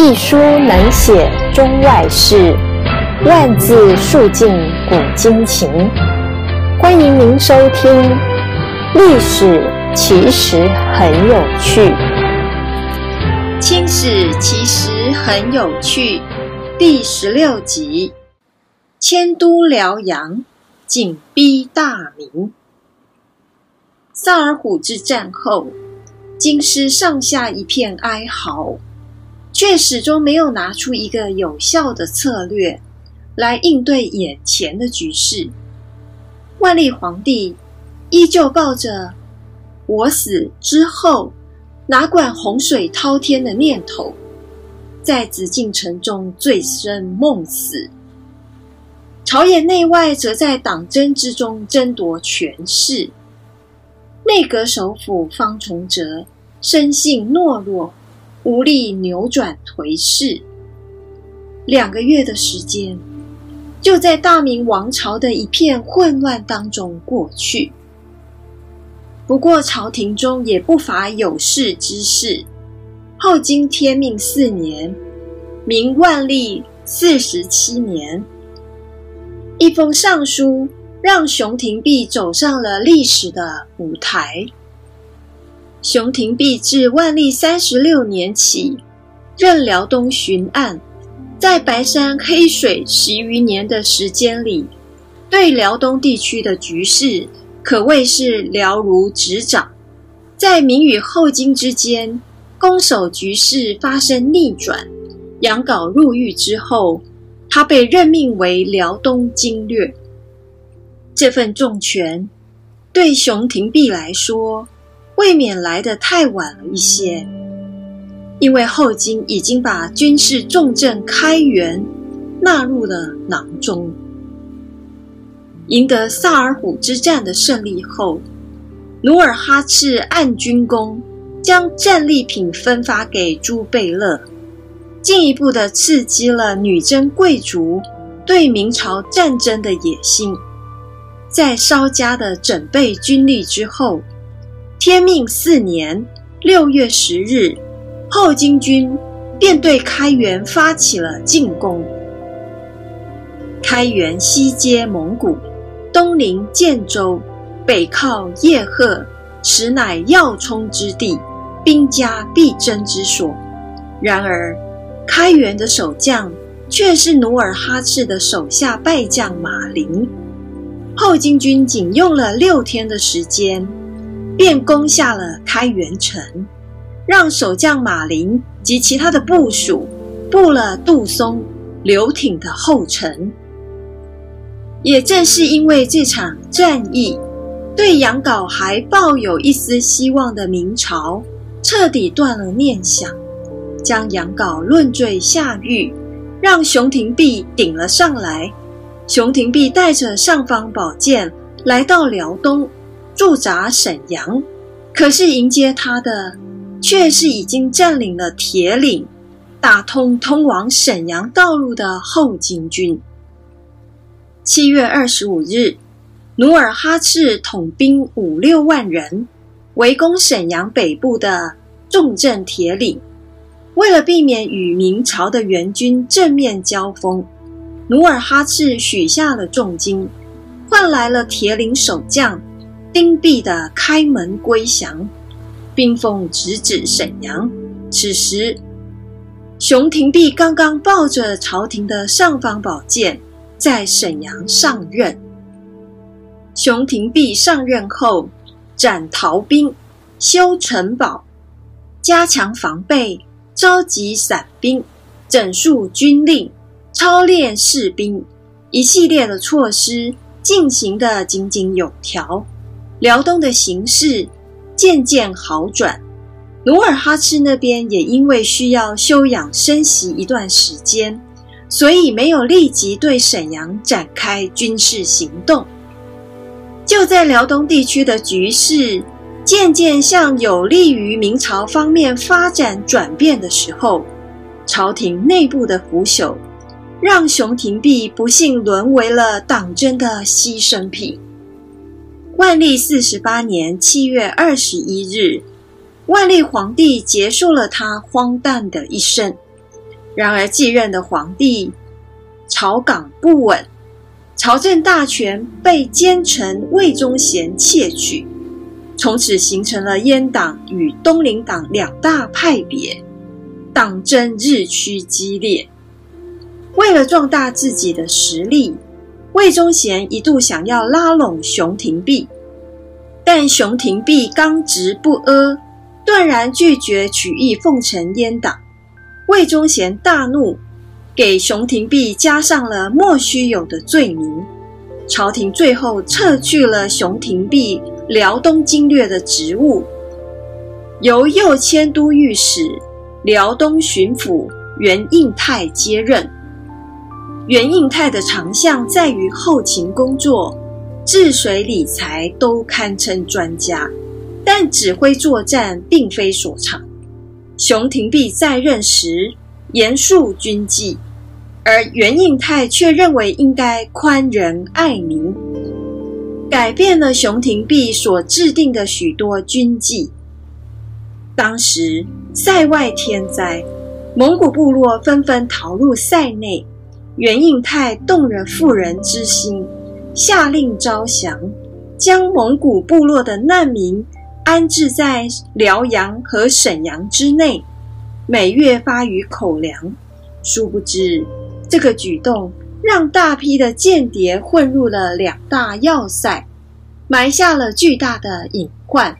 一书能写中外事，万字述尽古今情。欢迎您收听《历史其实很有趣》。清史其实很有趣，第十六集：迁都辽阳，紧逼大明。萨尔浒之战后，京师上下一片哀嚎，却始终没有拿出一个有效的策略来应对眼前的局势。万历皇帝依旧抱着“我死之后哪管洪水滔天”的念头，在紫禁城中醉生梦死。朝野内外则在党争之中争夺权势。内阁首辅方崇哲生性懦弱，无力扭转颓势。两个月的时间，就在大明王朝的一片混乱当中过去。不过，朝廷中也不乏有识之士。后经天命四年，明万历四十七年，一封上书。让熊廷弼走上了历史的舞台。熊廷弼自万历三十六年起任辽东巡按，在白山黑水十余年的时间里，对辽东地区的局势可谓是了如指掌。在明与后金之间，攻守局势发生逆转。杨镐入狱之后，他被任命为辽东经略。这份重权对熊廷弼来说，未免来得太晚了一些，因为后金已经把军事重镇开原纳入了囊中。赢得萨尔浒之战的胜利后，努尔哈赤按军功，将战利品分发给朱贝勒，进一步的刺激了女真贵族对明朝战争的野心。在稍加的整备军力之后，天命四年六月十日，后金军便对开原发起了进攻。开原西接蒙古，东临建州，北靠叶赫，实乃要冲之地，兵家必争之所。然而，开原的守将却是努尔哈赤的手下败将马林。后金军仅用了六天的时间，便攻下了开元城，让守将马林及其他的部属步了杜松、刘挺的后尘。也正是因为这场战役，对杨镐还抱有一丝希望的明朝，彻底断了念想，将杨镐论罪下狱，让熊廷弼顶了上来。熊廷弼带着尚方宝剑来到辽东，驻扎沈阳。可是迎接他的却是已经占领了铁岭、打通通往沈阳道路的后金军。七月二十五日，努尔哈赤统兵五六万人围攻沈阳北部的重镇铁岭。为了避免与明朝的援军正面交锋，努尔哈赤许下了重金，换来了铁岭守将丁弼的开门归降，兵锋直指沈阳。此时，熊廷弼刚刚抱着朝廷的尚方宝剑在沈阳上任。熊廷弼上任后，斩逃兵，修城堡，加强防备，召集散兵，整肃军令。操练士兵，一系列的措施进行得井井有条，辽东的形势渐渐好转。努尔哈赤那边也因为需要休养生息一段时间，所以没有立即对沈阳展开军事行动。就在辽东地区的局势渐渐向有利于明朝方面发展转变的时候，朝廷内部的腐朽。让熊廷弼不幸沦为了党争的牺牲品。万历四十八年七月二十一日，万历皇帝结束了他荒诞的一生，然而继任的皇帝朝纲不稳，朝政大权被奸臣魏忠贤窃取，从此形成了阉党与东林党两大派别，党争日趋激烈。为了壮大自己的实力，魏忠贤一度想要拉拢熊廷弼，但熊廷弼刚直不阿，断然拒绝曲意奉承阉党。魏忠贤大怒，给熊廷弼加上了莫须有的罪名。朝廷最后撤去了熊廷弼辽东经略的职务，由右迁都御史、辽东巡抚袁应泰接任。袁应泰的长项在于后勤工作、治水理财都堪称专家，但指挥作战并非所长。熊廷弼在任时严肃军纪，而袁应泰却认为应该宽仁爱民，改变了熊廷弼所制定的许多军纪。当时塞外天灾，蒙古部落纷纷逃入塞内。袁应泰动了妇人之心，下令招降，将蒙古部落的难民安置在辽阳和沈阳之内，每月发予口粮。殊不知，这个举动让大批的间谍混入了两大要塞，埋下了巨大的隐患。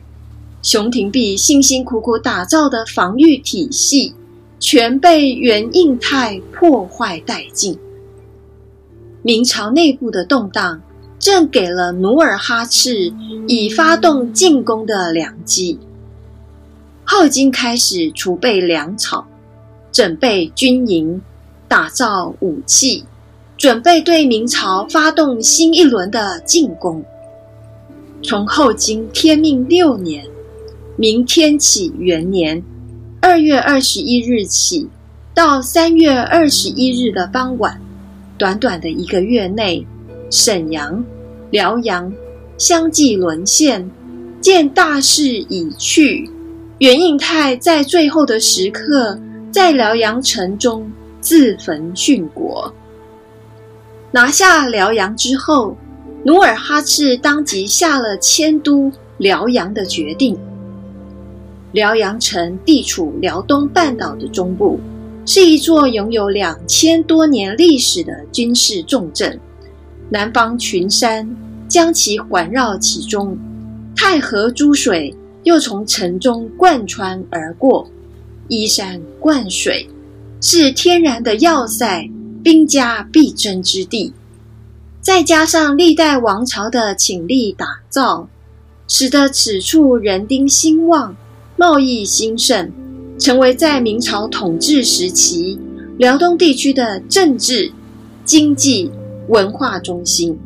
熊廷弼辛辛苦苦打造的防御体系，全被袁应泰破坏殆尽。明朝内部的动荡，正给了努尔哈赤以发动进攻的良机。后金开始储备粮草，准备军营，打造武器，准备对明朝发动新一轮的进攻。从后金天命六年，明天启元年二月二十一日起，到三月二十一日的傍晚。短短的一个月内，沈阳、辽阳相继沦陷。见大势已去，袁应泰在最后的时刻，在辽阳城中自焚殉国。拿下辽阳之后，努尔哈赤当即下了迁都辽阳的决定。辽阳城地处辽东半岛的中部。是一座拥有两千多年历史的军事重镇，南方群山将其环绕其中，太河诸水又从城中贯穿而过，依山贯水，是天然的要塞，兵家必争之地。再加上历代王朝的倾力打造，使得此处人丁兴旺，贸易兴盛。成为在明朝统治时期辽东地区的政治、经济、文化中心。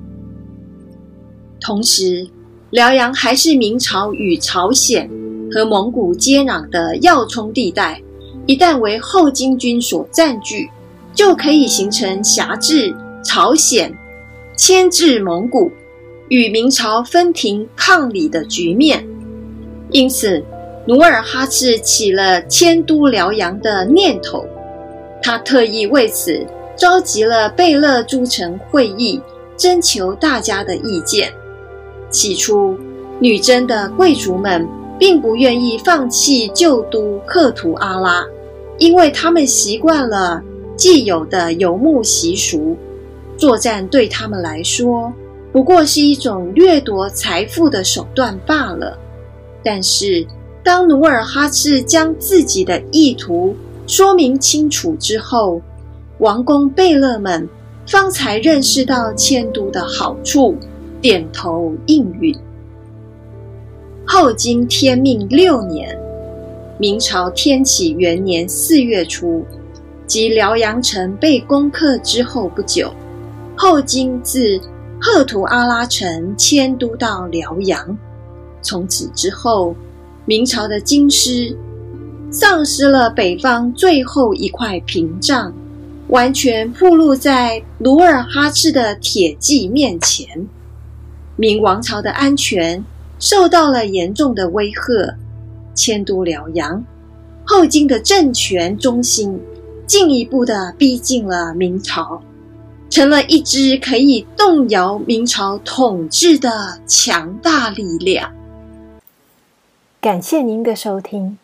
同时，辽阳还是明朝与朝鲜和蒙古接壤的要冲地带，一旦为后金军所占据，就可以形成辖制朝鲜、牵制蒙古、与明朝分庭抗礼的局面。因此，努尔哈赤起了迁都辽阳的念头，他特意为此召集了贝勒诸城会议，征求大家的意见。起初，女真的贵族们并不愿意放弃旧都克图阿拉，因为他们习惯了既有的游牧习俗，作战对他们来说不过是一种掠夺财富的手段罢了。但是，当努尔哈赤将自己的意图说明清楚之后，王公贝勒们方才认识到迁都的好处，点头应允。后金天命六年，明朝天启元年四月初，即辽阳城被攻克之后不久，后金自赫图阿拉城迁都到辽阳，从此之后。明朝的京师丧失了北方最后一块屏障，完全暴露在努尔哈赤的铁骑面前。明王朝的安全受到了严重的威吓。迁都辽阳，后金的政权中心进一步的逼近了明朝，成了一支可以动摇明朝统治的强大力量。感谢您的收听。